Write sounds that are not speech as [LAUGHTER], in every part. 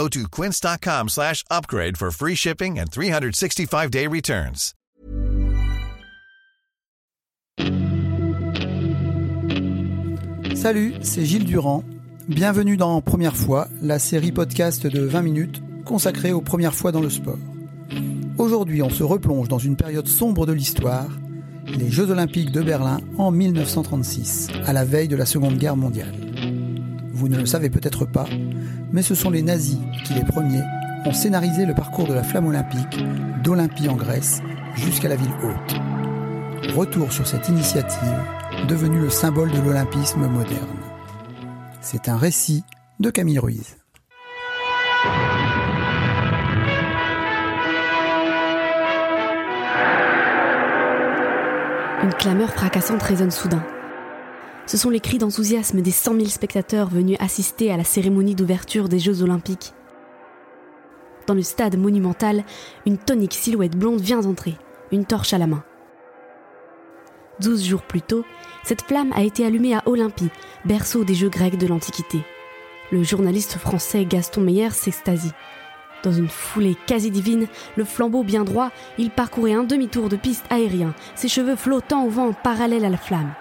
Go to quince.com slash upgrade for free shipping and 365-day returns. Salut, c'est Gilles Durand. Bienvenue dans Première fois, la série podcast de 20 minutes consacrée aux premières fois dans le sport. Aujourd'hui, on se replonge dans une période sombre de l'histoire, les Jeux Olympiques de Berlin en 1936, à la veille de la Seconde Guerre mondiale. Vous ne le savez peut-être pas, mais ce sont les nazis qui, les premiers, ont scénarisé le parcours de la flamme olympique d'Olympie en Grèce jusqu'à la ville haute. Retour sur cette initiative, devenue le symbole de l'olympisme moderne. C'est un récit de Camille Ruiz. Une clameur fracassante résonne soudain. Ce sont les cris d'enthousiasme des 100 000 spectateurs venus assister à la cérémonie d'ouverture des Jeux Olympiques. Dans le stade monumental, une tonique silhouette blonde vient d'entrer, une torche à la main. Douze jours plus tôt, cette flamme a été allumée à Olympie, berceau des Jeux grecs de l'Antiquité. Le journaliste français Gaston Meyer s'extasie. Dans une foulée quasi divine, le flambeau bien droit, il parcourait un demi-tour de piste aérien, ses cheveux flottant au vent en parallèle à la flamme.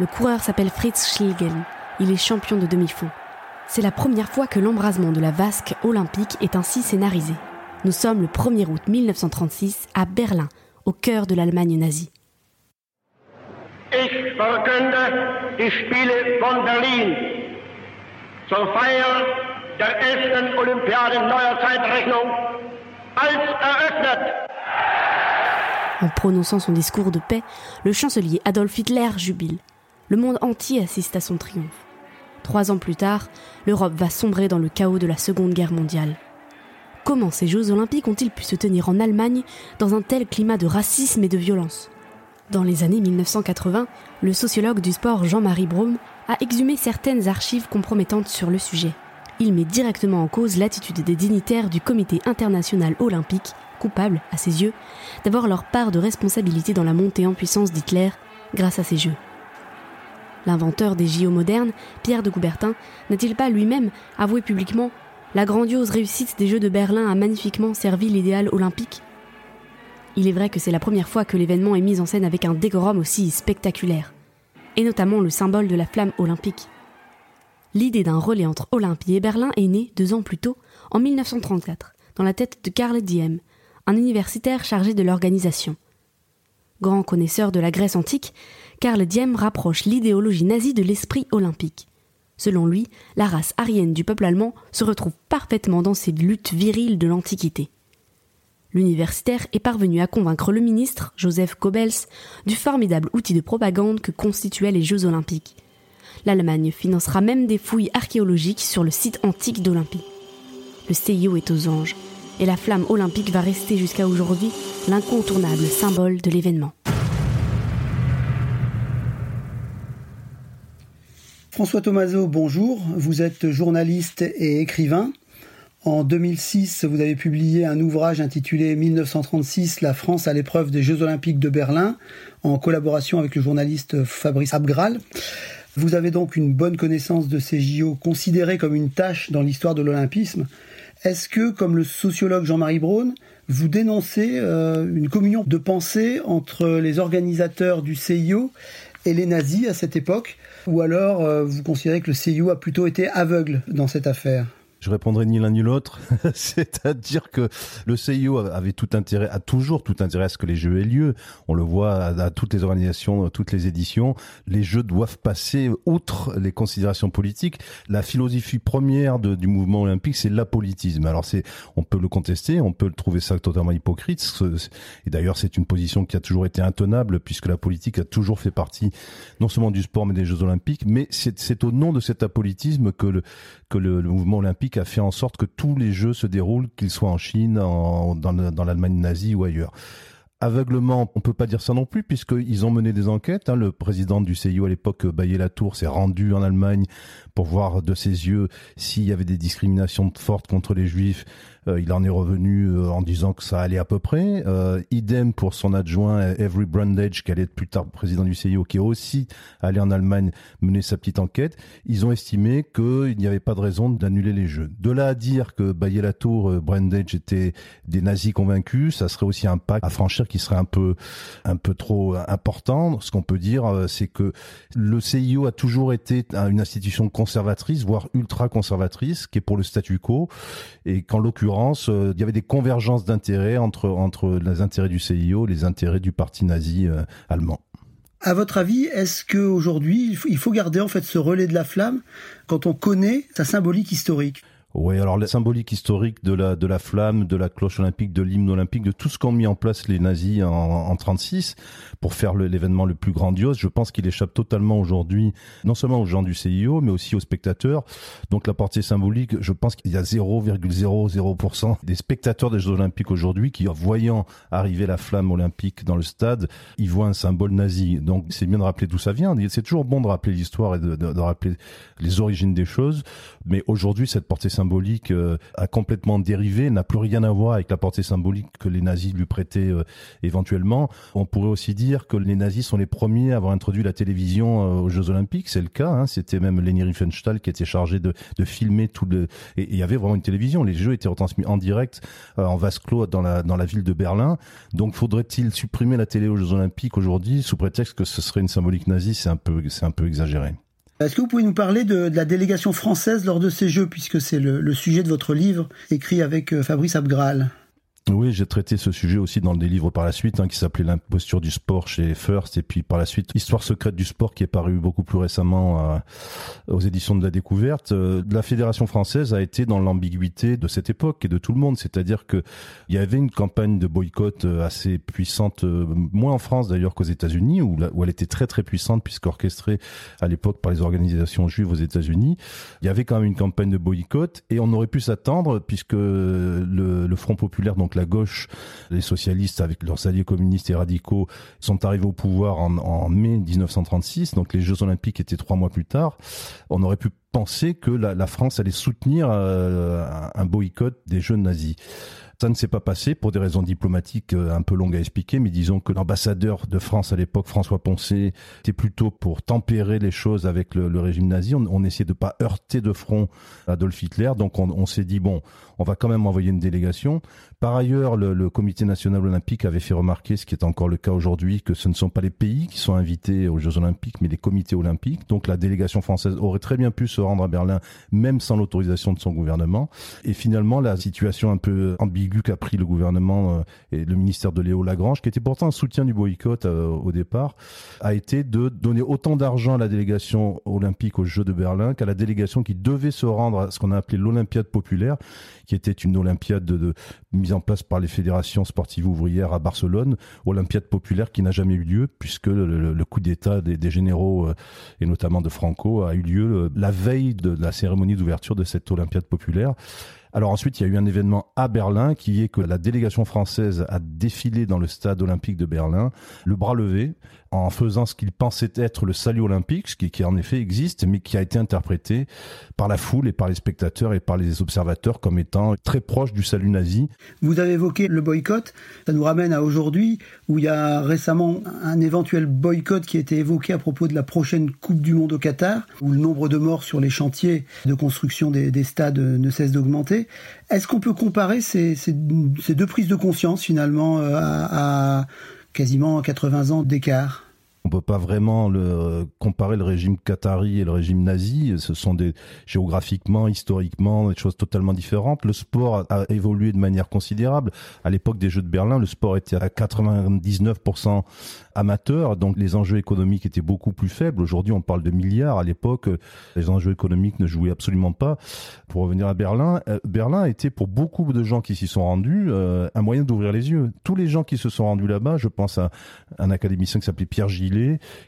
Le coureur s'appelle Fritz Schlegel. Il est champion de demi-fond. C'est la première fois que l'embrasement de la vasque olympique est ainsi scénarisé. Nous sommes le 1er août 1936 à Berlin, au cœur de l'Allemagne nazie. Ich verkünde die Spiele von Berlin zur Feier der 11. Olympiade neuer Zeitrechnung als eröffnet. En prononçant son discours de paix, le chancelier Adolf Hitler jubile. Le monde entier assiste à son triomphe. Trois ans plus tard, l'Europe va sombrer dans le chaos de la Seconde Guerre mondiale. Comment ces Jeux olympiques ont-ils pu se tenir en Allemagne dans un tel climat de racisme et de violence? Dans les années 1980, le sociologue du sport Jean-Marie Braum a exhumé certaines archives compromettantes sur le sujet. Il met directement en cause l'attitude des dignitaires du Comité international olympique, coupables, à ses yeux, d'avoir leur part de responsabilité dans la montée en puissance d'Hitler grâce à ces Jeux. L'inventeur des JO modernes, Pierre de Coubertin, n'a-t-il pas lui-même avoué publiquement la grandiose réussite des Jeux de Berlin a magnifiquement servi l'idéal olympique? Il est vrai que c'est la première fois que l'événement est mis en scène avec un décorum aussi spectaculaire, et notamment le symbole de la flamme olympique. L'idée d'un relais entre Olympie et Berlin est née deux ans plus tôt, en 1934, dans la tête de Karl Diem, un universitaire chargé de l'organisation. Grand connaisseur de la Grèce antique, Karl Diem rapproche l'idéologie nazie de l'esprit olympique. Selon lui, la race aryenne du peuple allemand se retrouve parfaitement dans ces luttes viriles de l'Antiquité. L'universitaire est parvenu à convaincre le ministre, Joseph Goebbels, du formidable outil de propagande que constituaient les Jeux olympiques. L'Allemagne financera même des fouilles archéologiques sur le site antique d'Olympie. Le CIO est aux anges, et la flamme olympique va rester jusqu'à aujourd'hui l'incontournable symbole de l'événement. François Tomaso, bonjour. Vous êtes journaliste et écrivain. En 2006, vous avez publié un ouvrage intitulé 1936, la France à l'épreuve des Jeux Olympiques de Berlin, en collaboration avec le journaliste Fabrice Abgral. Vous avez donc une bonne connaissance de ces JO considérés comme une tâche dans l'histoire de l'olympisme. Est-ce que, comme le sociologue Jean-Marie Braun, vous dénoncez euh, une communion de pensée entre les organisateurs du CIO et les nazis à cette époque? Ou alors euh, vous considérez que le CIO a plutôt été aveugle dans cette affaire? Je répondrai ni l'un ni l'autre. [LAUGHS] C'est-à-dire que le CIO avait tout intérêt, a toujours tout intérêt à ce que les jeux aient lieu. On le voit à, toutes les organisations, toutes les éditions. Les jeux doivent passer outre les considérations politiques. La philosophie première du mouvement olympique, c'est l'apolitisme. Alors c'est, on peut le contester, on peut le trouver ça totalement hypocrite. Et d'ailleurs, c'est une position qui a toujours été intenable puisque la politique a toujours fait partie non seulement du sport mais des Jeux olympiques. Mais c'est au nom de cet apolitisme que le, que le mouvement olympique a fait en sorte que tous les jeux se déroulent, qu'ils soient en Chine, dans l'Allemagne nazie ou ailleurs. Aveuglement, on peut pas dire ça non plus, puisqu'ils ont mené des enquêtes. Hein. Le président du CIO à l'époque, Bayer-Latour, s'est rendu en Allemagne pour voir de ses yeux s'il y avait des discriminations fortes contre les juifs euh, il en est revenu euh, en disant que ça allait à peu près. Euh, idem pour son adjoint Avery Brundage, qui allait être plus tard président du CIO, qui est aussi allé en Allemagne mener sa petite enquête. Ils ont estimé qu'il n'y avait pas de raison d'annuler les Jeux. De là à dire que Bayer-Latour, Brundage étaient des nazis convaincus, ça serait aussi un pas à franchir qui serait un peu, un peu trop important. Ce qu'on peut dire, c'est que le CIO a toujours été une institution conservatrice, voire ultra conservatrice, qui est pour le statu quo, et qu'en l'occurrence euh, il y avait des convergences d'intérêts entre, entre les intérêts du CIO et les intérêts du parti nazi euh, allemand. À votre avis, est-ce qu'aujourd'hui, il faut garder en fait ce relais de la flamme? Quand on connaît sa symbolique historique oui, alors la symbolique historique de la de la flamme, de la cloche olympique, de l'hymne olympique, de tout ce qu'ont mis en place les nazis en, en 36 pour faire l'événement le, plus grandiose, je pense qu'il échappe totalement aujourd'hui, non seulement aux gens du CIO, mais aussi aux spectateurs. Donc la portée symbolique, je pense qu'il y a 0,00% des spectateurs des Jeux olympiques aujourd'hui qui, en voyant arriver la flamme olympique dans le stade, ils voient un symbole nazi. Donc c'est bien de rappeler d'où ça vient. C'est toujours bon de rappeler l'histoire et de, de, de rappeler les origines des choses. Mais aujourd'hui, cette portée symbolique symbolique euh, a complètement dérivé, n'a plus rien à voir avec la portée symbolique que les nazis lui prêtaient euh, éventuellement. On pourrait aussi dire que les nazis sont les premiers à avoir introduit la télévision euh, aux Jeux Olympiques, c'est le cas. Hein. C'était même Leni Riefenstahl qui était chargé de, de filmer tout le. Et il y avait vraiment une télévision. Les Jeux étaient retransmis en direct en vase clos dans la dans la ville de Berlin. Donc faudrait-il supprimer la télé aux Jeux Olympiques aujourd'hui sous prétexte que ce serait une symbolique nazie? C'est un peu c'est un peu exagéré. Est-ce que vous pouvez nous parler de, la délégation française lors de ces Jeux, puisque c'est le, le, sujet de votre livre écrit avec euh, Fabrice Abgral? Oui, j'ai traité ce sujet aussi dans des livres par la suite, hein, qui s'appelait L'imposture du sport chez First, et puis par la suite Histoire secrète du sport, qui est paru beaucoup plus récemment euh, aux éditions de la découverte. Euh, la fédération française a été dans l'ambiguïté de cette époque et de tout le monde, c'est-à-dire que il y avait une campagne de boycott euh, assez puissante, moins en France d'ailleurs qu'aux États-Unis, où, où elle était très très puissante puisqu'orchestrée à l'époque par les organisations juives aux États-Unis. Il y avait quand même une campagne de boycott et on aurait pu s'attendre puisque le, le Front populaire donc la gauche, les socialistes avec leurs alliés communistes et radicaux sont arrivés au pouvoir en, mai 1936, donc les Jeux olympiques étaient trois mois plus tard. On aurait pu penser que la, France allait soutenir euh, un boycott des Jeux nazis. Ça ne s'est pas passé pour des raisons diplomatiques euh, un peu longues à expliquer, mais disons que l'ambassadeur de France à l'époque, François Poncet, était plutôt pour tempérer les choses avec le, régime nazi. On, on, essayait de pas heurter de front Adolf Hitler, donc on, s'est dit bon, on va quand même envoyer une délégation. Par ailleurs, le, le, Comité national olympique avait fait remarquer, ce qui est encore le cas aujourd'hui, que ce ne sont pas les pays qui sont invités aux Jeux olympiques, mais les comités olympiques. Donc la délégation française aurait très bien pu se rendre à Berlin, même sans l'autorisation de son gouvernement. Et finalement, la situation un peu ambiguë qu'a pris le gouvernement euh, et le ministère de Léo Lagrange, qui était pourtant un soutien du boycott euh, au départ, a été de donner autant d'argent à la délégation olympique aux Jeux de Berlin qu'à la délégation qui devait se rendre à ce qu'on a appelé l'Olympiade populaire, qui était une Olympiade de, mise en place par les fédérations sportives ouvrières à Barcelone, Olympiade populaire qui n'a jamais eu lieu puisque le, coup d'État des, des, généraux euh, et notamment de Franco a eu lieu la veille de la cérémonie d'ouverture de cette Olympiade populaire. Alors ensuite, il y a eu un événement à Berlin qui est que la délégation française a défilé dans le stade olympique de Berlin, le bras levé, en faisant ce qu'il pensait être le salut olympique, ce qui, qui, en effet existe, mais qui a été interprété par la foule et par les spectateurs et par les observateurs comme étant très proche du salut nazi. Vous avez évoqué le boycott, ça nous ramène à aujourd'hui, où il y a récemment un éventuel boycott qui a été évoqué à propos de la prochaine Coupe du Monde au Qatar, où le nombre de morts sur les chantiers de construction des, des stades ne cesse d'augmenter. Est-ce qu'on peut comparer ces, deux prises de conscience finalement euh, à quasiment 80 ans d'écart? On peut pas vraiment comparer le régime qatari et le régime nazi. Ce sont des géographiquement, historiquement, des choses totalement différentes. Le sport a, évolué de manière considérable. À l'époque des Jeux de Berlin, le sport était à 99% amateur, donc les enjeux économiques étaient beaucoup plus faibles. Aujourd'hui, on parle de milliards. À l'époque, les enjeux économiques ne jouaient absolument pas. Pour revenir à Berlin, euh, Berlin était pour beaucoup de gens qui s'y sont rendus euh, un moyen d'ouvrir les yeux. Tous les gens qui se sont rendus là-bas, je pense à un académicien qui s'appelait Pierre Gillet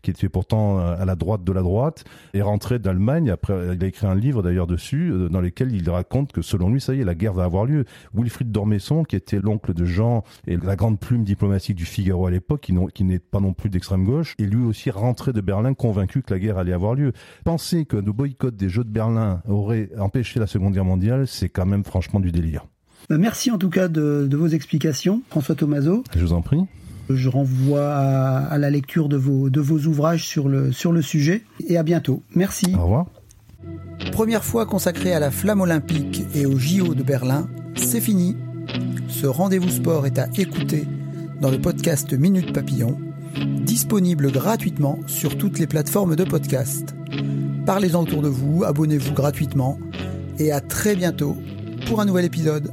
qui était pourtant à la droite de la droite, est rentré d'Allemagne. Après, il a écrit un livre d'ailleurs dessus, euh, dans lequel il raconte que selon lui, ça y est, la guerre va avoir lieu. Wilfried d'Ormesson, qui était l'oncle de Jean et la grande plume diplomatique du Figaro à l'époque, qui n'est pas non plus d'extrême gauche, est lui aussi rentré de Berlin convaincu que la guerre allait avoir lieu. Penser que le boycott des Jeux de Berlin aurait empêché la Seconde Guerre mondiale, c'est quand même franchement du délire. Bah, merci en tout cas de, vos explications, François Tomaso. Je vous en prie. Je renvoie à, la lecture de vos, de vos ouvrages sur le, sur le sujet et à bientôt. Merci. Au revoir. Première fois consacrée à la flamme olympique et au JO de Berlin, c'est fini. Ce rendez-vous sport est à écouter dans le podcast Minute Papillon, disponible gratuitement sur toutes les plateformes de podcast. Parlez-en autour de vous, abonnez-vous gratuitement et à très bientôt pour un nouvel épisode.